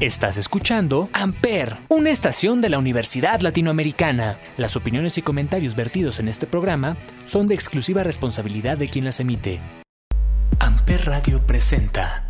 Estás escuchando Amper, una estación de la Universidad Latinoamericana. Las opiniones y comentarios vertidos en este programa son de exclusiva responsabilidad de quien las emite. Amper Radio presenta.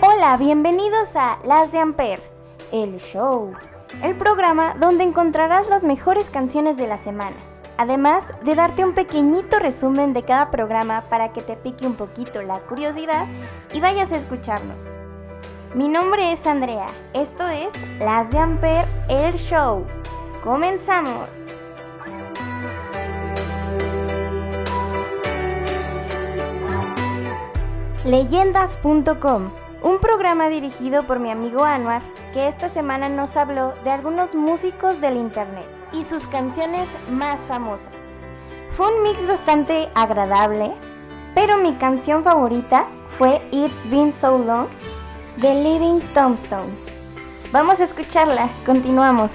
Hola, bienvenidos a Las de Amper, el show el programa donde encontrarás las mejores canciones de la semana, además de darte un pequeñito resumen de cada programa para que te pique un poquito la curiosidad y vayas a escucharnos. Mi nombre es Andrea, esto es Las de Amper, el show. ¡Comenzamos! Leyendas.com un programa dirigido por mi amigo Anwar, que esta semana nos habló de algunos músicos del internet y sus canciones más famosas. Fue un mix bastante agradable, pero mi canción favorita fue It's Been So Long de Living Tombstone. Vamos a escucharla, continuamos.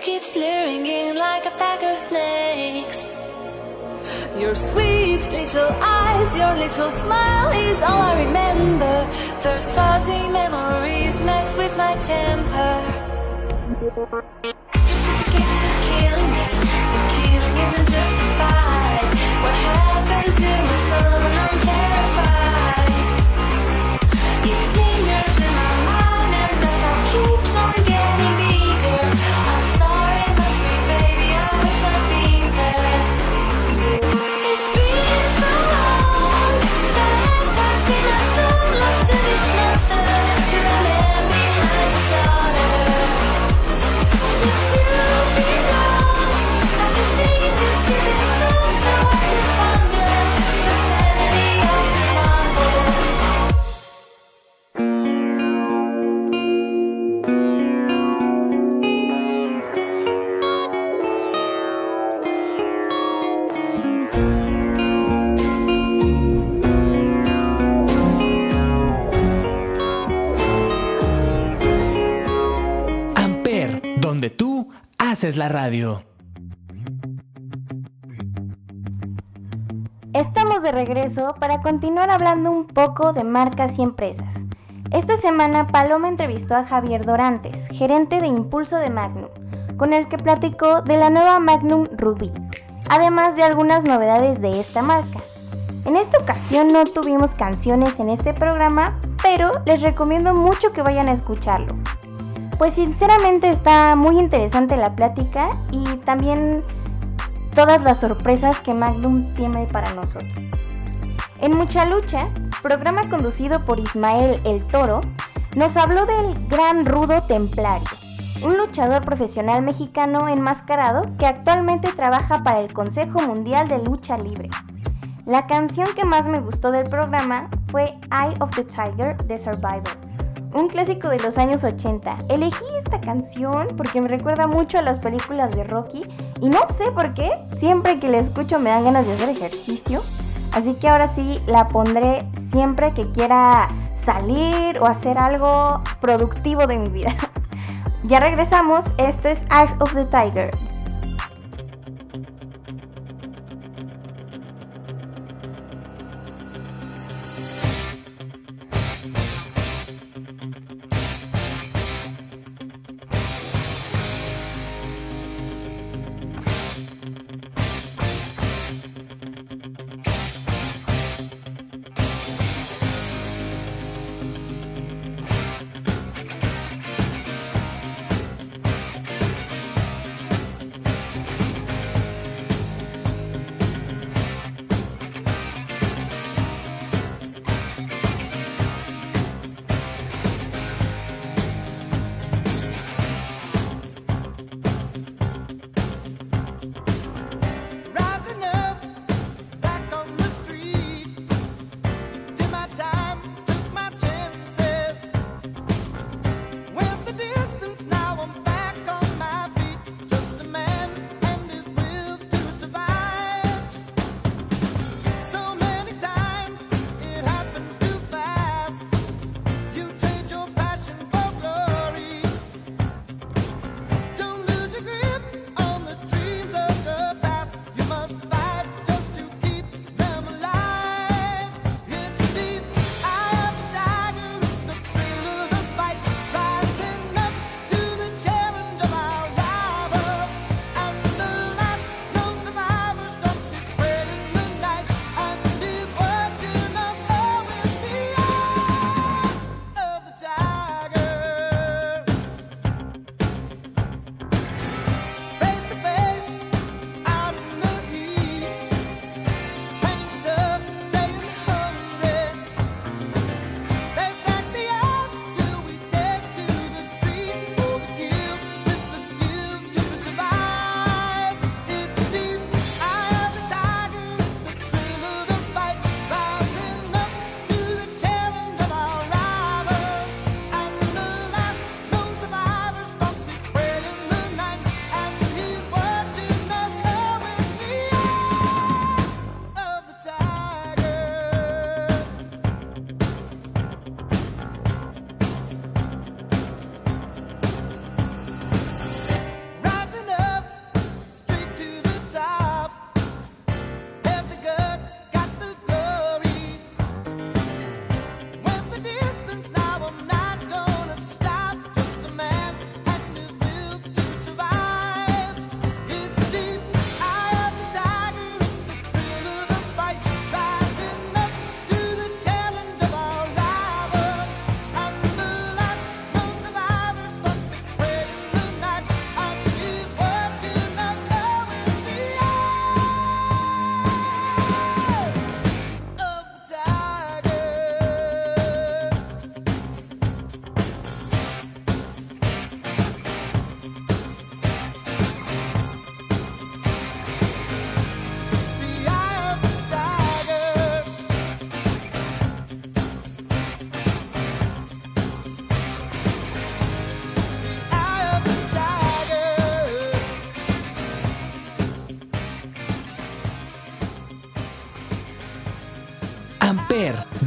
keep slurring in like a pack of snakes. Your sweet little eyes, your little smile is all I remember. Those fuzzy memories mess with my temper. Justification is killing me. This killing isn't justified. What happened to my son? I'm terrified. Es la radio. Estamos de regreso para continuar hablando un poco de marcas y empresas. Esta semana Paloma entrevistó a Javier Dorantes, gerente de Impulso de Magnum, con el que platicó de la nueva Magnum Ruby, además de algunas novedades de esta marca. En esta ocasión no tuvimos canciones en este programa, pero les recomiendo mucho que vayan a escucharlo. Pues sinceramente está muy interesante la plática y también todas las sorpresas que Magnum tiene para nosotros. En Mucha Lucha, programa conducido por Ismael el Toro, nos habló del gran rudo templario, un luchador profesional mexicano enmascarado que actualmente trabaja para el Consejo Mundial de Lucha Libre. La canción que más me gustó del programa fue Eye of the Tiger de Survivor, un clásico de los años 80. Elegí esta canción porque me recuerda mucho a las películas de Rocky y no sé por qué, siempre que la escucho me dan ganas de hacer ejercicio. Así que ahora sí la pondré siempre que quiera salir o hacer algo productivo de mi vida. ya regresamos, esto es Eye of the Tiger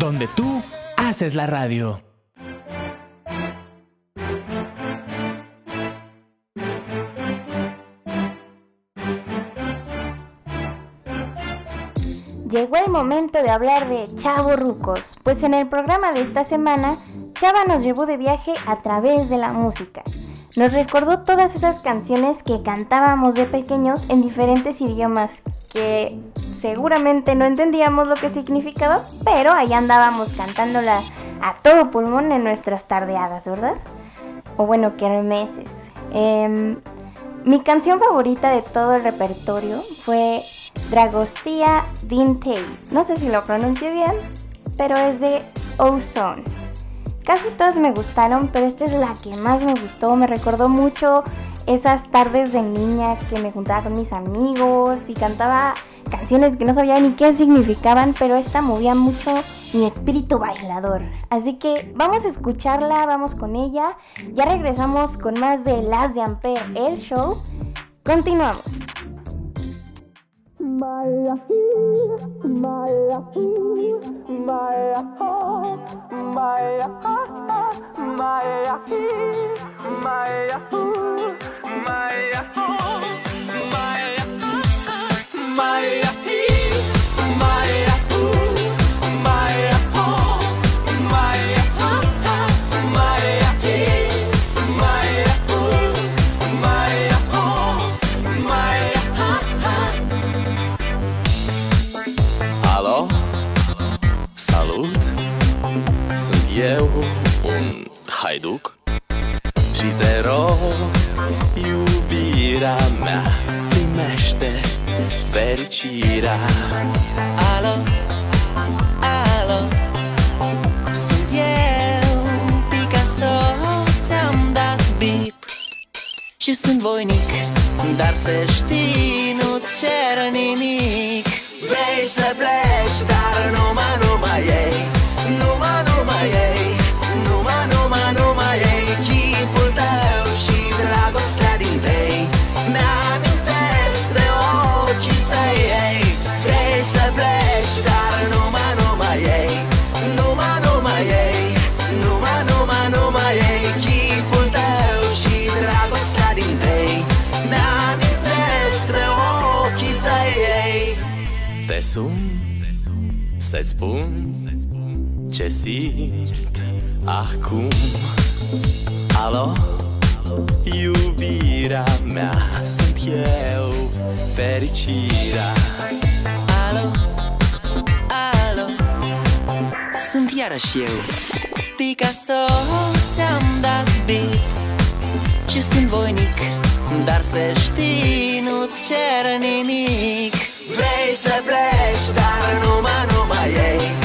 donde tú haces la radio. Llegó el momento de hablar de Chavo Rucos, pues en el programa de esta semana, Chava nos llevó de viaje a través de la música. Nos recordó todas esas canciones que cantábamos de pequeños en diferentes idiomas que seguramente no entendíamos lo que significaba, pero ahí andábamos cantándola a todo pulmón en nuestras tardeadas, ¿verdad? O bueno, kermeses. Eh, mi canción favorita de todo el repertorio fue Dragostea Dintei. No sé si lo pronuncio bien, pero es de Ozone. Casi todas me gustaron, pero esta es la que más me gustó. Me recordó mucho esas tardes de niña que me juntaba con mis amigos y cantaba canciones que no sabía ni qué significaban, pero esta movía mucho mi espíritu bailador. Así que vamos a escucharla, vamos con ella. Ya regresamos con más de Las de Ampere, el show. Continuamos. Maya, à, Maya. À. disseste sun Să-ți spun ce simt acum. Alo, iubirea mea Sunt eu, fericirea. Alo, alo? Sunt iarăși eu. Picasso ți-am dat bip Și sunt voinic Dar să știi, nu-ți cer nimic Vrei să pleci, dar numai, numai ei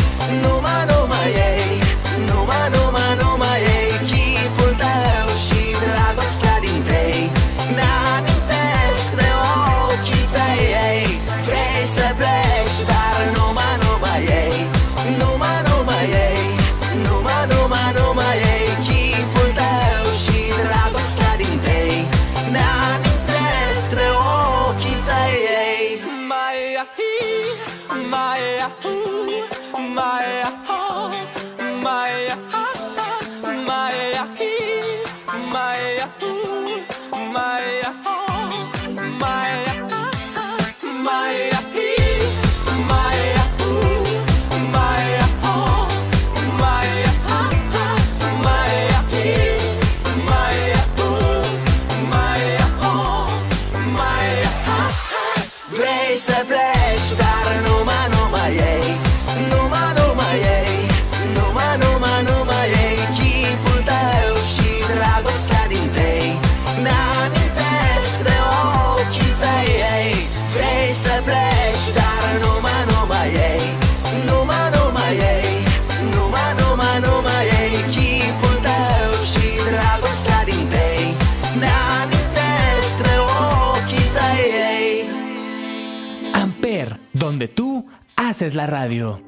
haces la radio.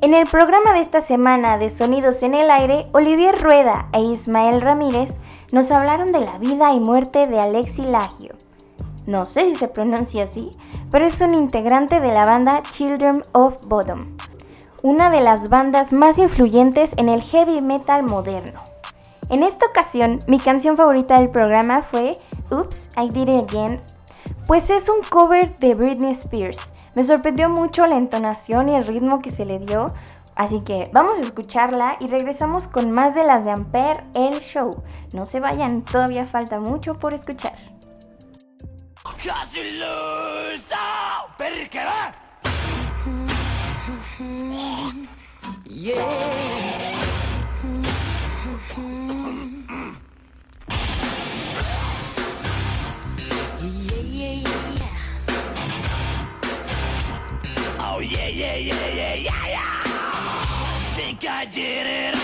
En el programa de esta semana de Sonidos en el Aire, Olivier Rueda e Ismael Ramírez nos hablaron de la vida y muerte de Alexi Lagio. No sé si se pronuncia así, pero es un integrante de la banda Children of Bodom, una de las bandas más influyentes en el heavy metal moderno. En esta ocasión, mi canción favorita del programa fue Oops, I Did It Again, pues es un cover de Britney Spears. Me sorprendió mucho la entonación y el ritmo que se le dio, así que vamos a escucharla y regresamos con más de las de Ampere, el show. No se vayan, todavía falta mucho por escuchar. Casi yeah, yeah, yeah, yeah. Think I did it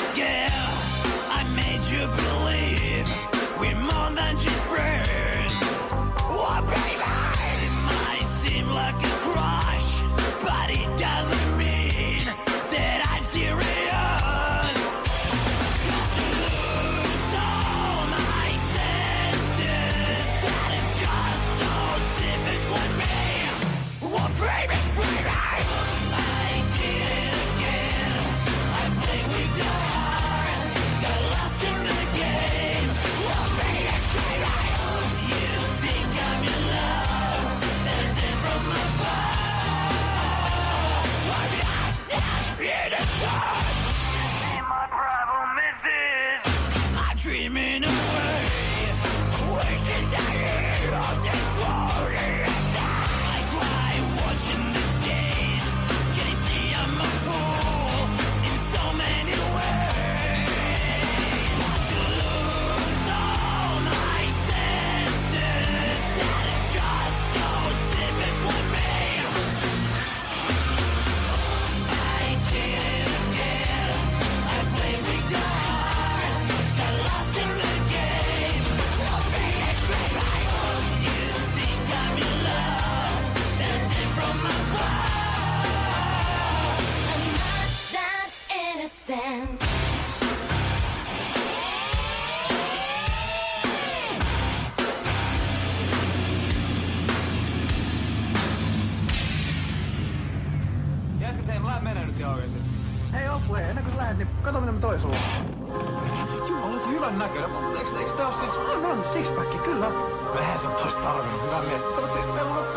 Sixpacki, kyllä. Vähän se on toista talvella. Hyvä mies. Mutta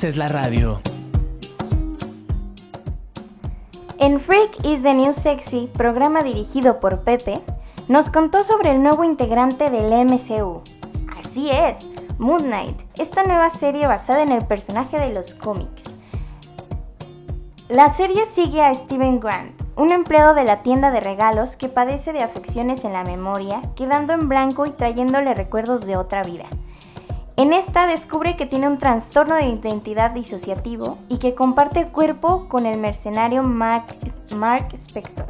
haces la radio. En Freak is the New Sexy, programa dirigido por Pepe, nos contó sobre el nuevo integrante del MCU. Así es, Moon Knight, esta nueva serie basada en el personaje de los cómics. La serie sigue a Steven Grant, un empleado de la tienda de regalos que padece de afecciones en la memoria, quedando en blanco y trayéndole recuerdos de otra vida. En esta descubre que tiene un trastorno de identidad disociativo y que comparte cuerpo con el mercenario Mark, Spector.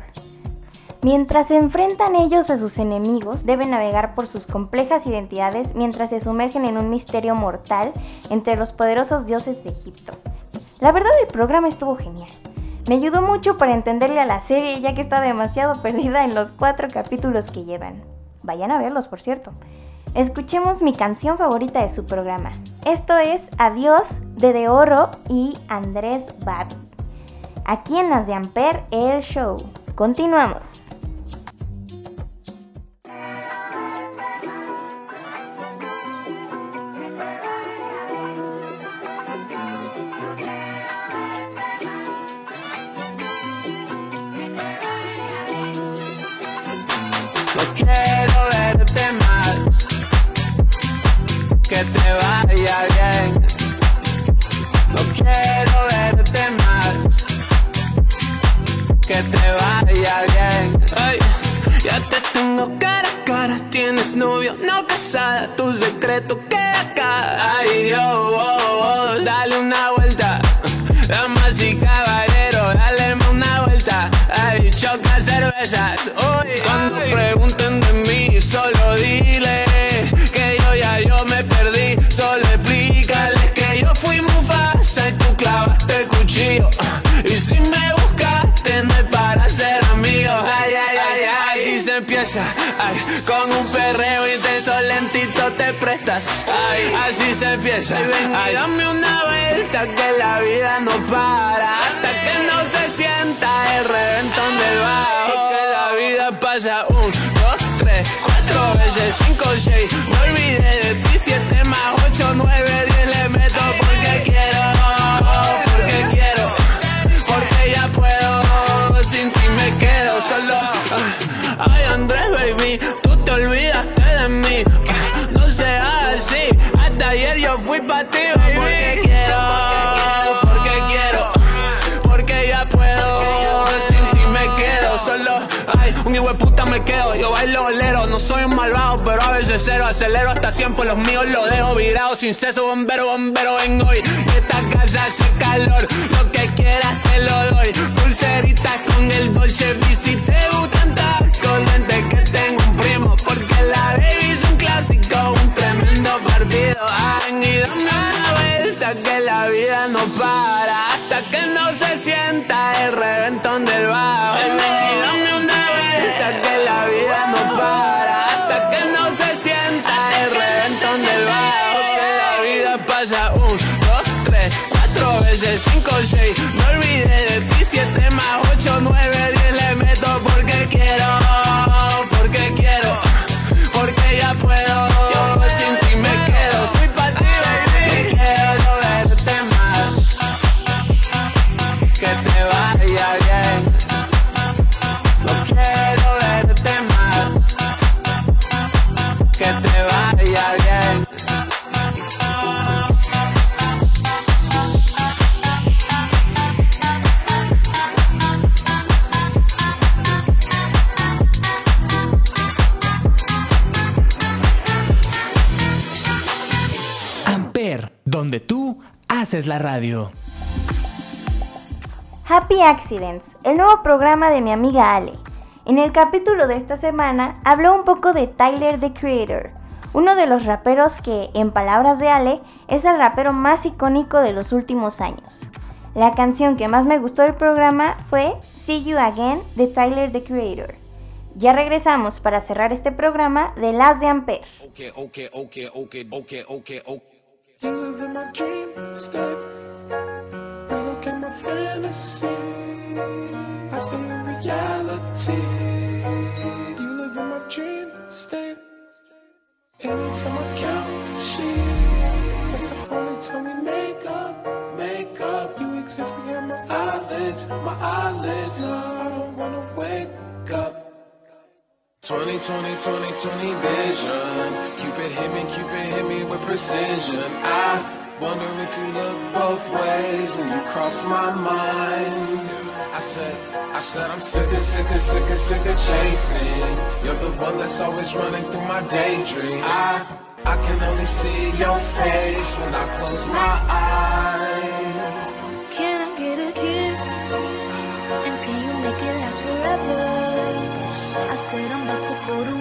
Mientras se enfrentan ellos a sus enemigos, deben navegar por sus complejas identidades mientras se sumergen en un misterio mortal entre los poderosos dioses de Egipto. La verdad el programa estuvo genial. Me ayudó mucho para entenderle a la serie ya que está demasiado perdida en los cuatro capítulos que llevan. Vayan a verlos, por cierto. Escuchemos mi canción favorita de su programa. Esto es Adiós de De Oro y Andrés Babi. Aquí en las de Amper el show. Continuamos. Que te vaya bien. No quiero verte más, que te vaya bien. Ay, ya te tengo cara a cara, tienes novio, no casada, tu secreto queda acá. Ay Dios, oh, oh, dale una vuelta, damas y caballeros, dale una vuelta. Ay, choca cervezas, uy, cuando ay, con un perreo intenso, lentito te prestas, ay, así se empieza, ay, dame una vuelta que la vida no para, hasta que no se sienta el reventón del bajo, que la vida pasa un, dos, tres, cuatro veces, cinco, seis, me olvidé de ti, siete más ocho, nueve, no soy un malvado, pero a veces cero, acelero hasta siempre los míos los dejo virados sin ceso, bombero, bombero, vengo hoy. Esta casa hace calor, lo que quieras te lo doy. Pulseritas con el Dolce V, 5 o 6. No olvidé de ti siete más. Happy Accidents, el nuevo programa de mi amiga Ale. En el capítulo de esta semana habló un poco de Tyler the Creator, uno de los raperos que, en palabras de Ale, es el rapero más icónico de los últimos años. La canción que más me gustó del programa fue See You Again de Tyler the Creator. Ya regresamos para cerrar este programa de Las de Ampere. Okay, okay, okay, okay, okay, okay, okay. You live in my dream state. You look at my fantasy. I stay in reality. You live in my dream state. Anytime I count sheep, that's the only time we make up, make up. You exist behind my eyelids, my eyelids. No, I don't wanna wake up. 20, 20, 20, 20 vision. Cupid hit me, Cupid hit me with precision. I wonder if you look both ways when you cross my mind. I said, I said I'm sick of, sick of, sick of, sick of chasing. You're the one that's always running through my daydream. I, I can only see your face when I close my eyes. Can I get a kiss? And can you make it last forever? I said I'm about to go to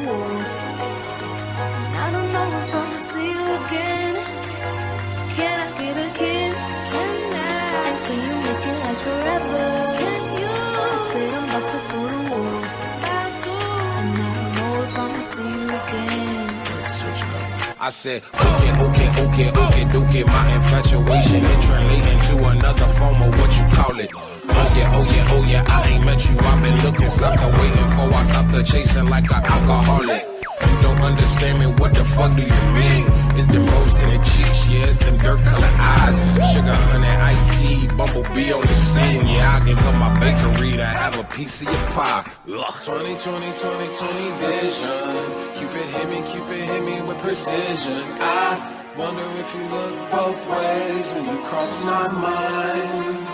I said, okay, okay, okay, okay, okay, my infatuation and translating to another form of what you call it. Oh yeah, oh yeah, oh yeah, I ain't met you, I've been looking, stuck waiting for, I stopped the chasing like an alcoholic. You don't understand me, what the fuck do you mean? It's the rose in the cheeks, yeah, it's them dirt colored eyes. Sugar, honey, iced tea, bumblebee on the scene, yeah, I give up my bakery to have a piece of your pie. Ugh. 20, 20, 20, 20 vision. Cupid hit me, Cupid hit me with precision. I wonder if you look both ways when you cross my mind.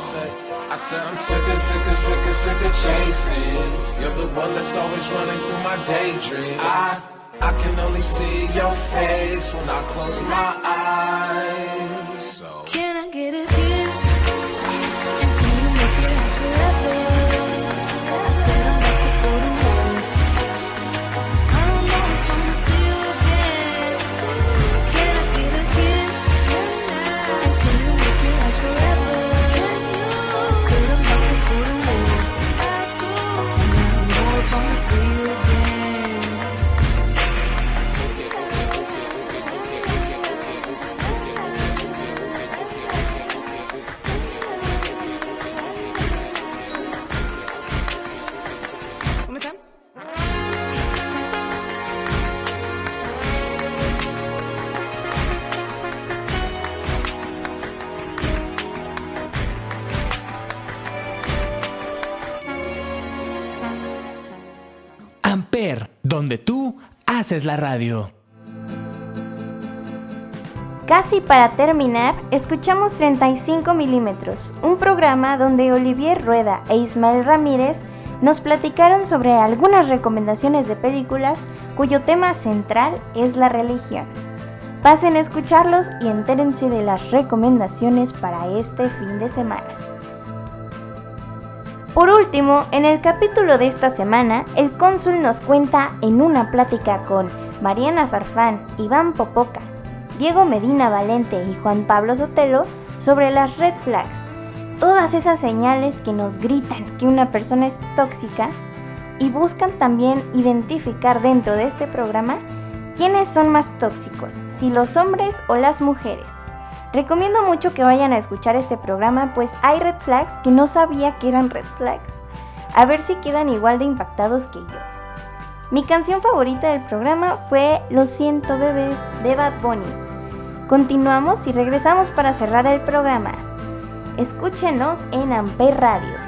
I said, I'm sick of, sick of, sick of, sick of chasing. You're the one that's always running through my daydream. I, I can only see your face when I close my eyes. Donde tú haces la radio. Casi para terminar, escuchamos 35 milímetros, un programa donde Olivier Rueda e Ismael Ramírez nos platicaron sobre algunas recomendaciones de películas cuyo tema central es la religión. Pasen a escucharlos y entérense de las recomendaciones para este fin de semana. Por último, en el capítulo de esta semana, el cónsul nos cuenta en una plática con Mariana Farfán, Iván Popoca, Diego Medina Valente y Juan Pablo Sotelo sobre las red flags, todas esas señales que nos gritan que una persona es tóxica y buscan también identificar dentro de este programa quiénes son más tóxicos, si los hombres o las mujeres. Recomiendo mucho que vayan a escuchar este programa, pues hay red flags que no sabía que eran red flags. A ver si quedan igual de impactados que yo. Mi canción favorita del programa fue Lo siento bebé de Bad Bunny. Continuamos y regresamos para cerrar el programa. Escúchenos en Amper Radio.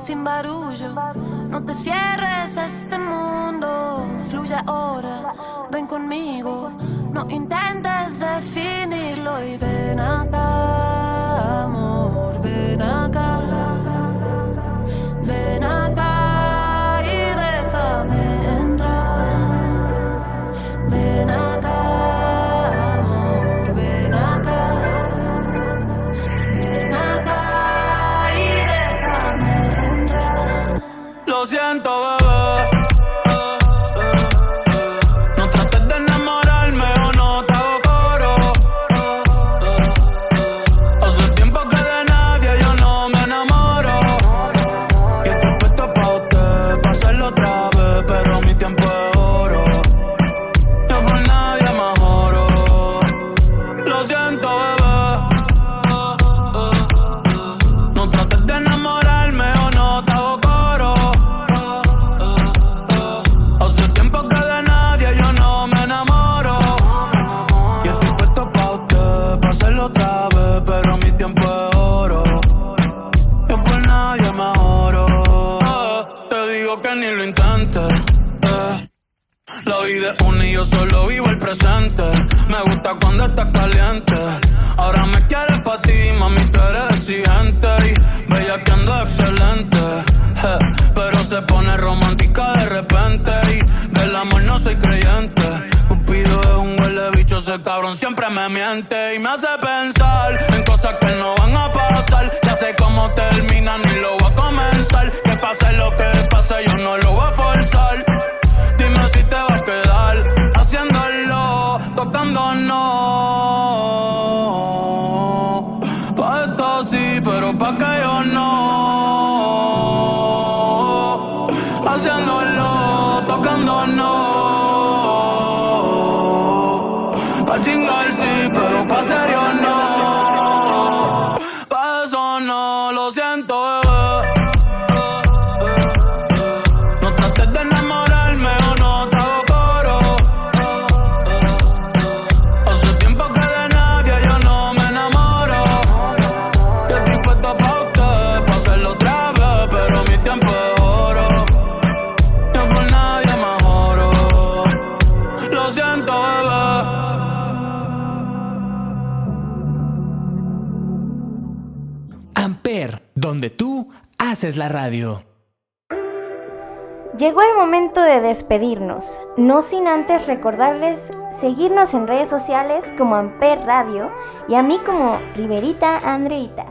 sin barullo. No te cierres a este mundo, fluye ahora, ven conmigo. No intentes definirlo y ven acá, amor, ven acá. Amper, donde tú haces la radio. Llegó el momento de despedirnos, no sin antes recordarles seguirnos en redes sociales como Amper Radio y a mí como Riverita Andreita.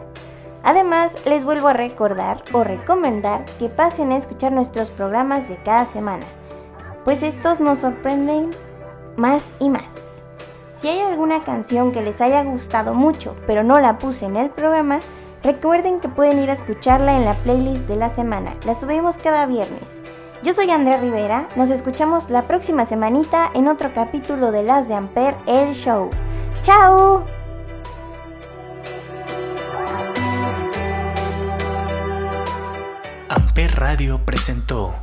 Además, les vuelvo a recordar o recomendar que pasen a escuchar nuestros programas de cada semana, pues estos nos sorprenden más y más. Si hay alguna canción que les haya gustado mucho pero no la puse en el programa, Recuerden que pueden ir a escucharla en la playlist de la semana. La subimos cada viernes. Yo soy Andrea Rivera. Nos escuchamos la próxima semanita en otro capítulo de Las de Amper, el show. ¡Chao! Amper Radio presentó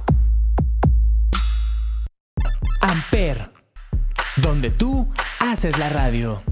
Amper, donde tú haces la radio.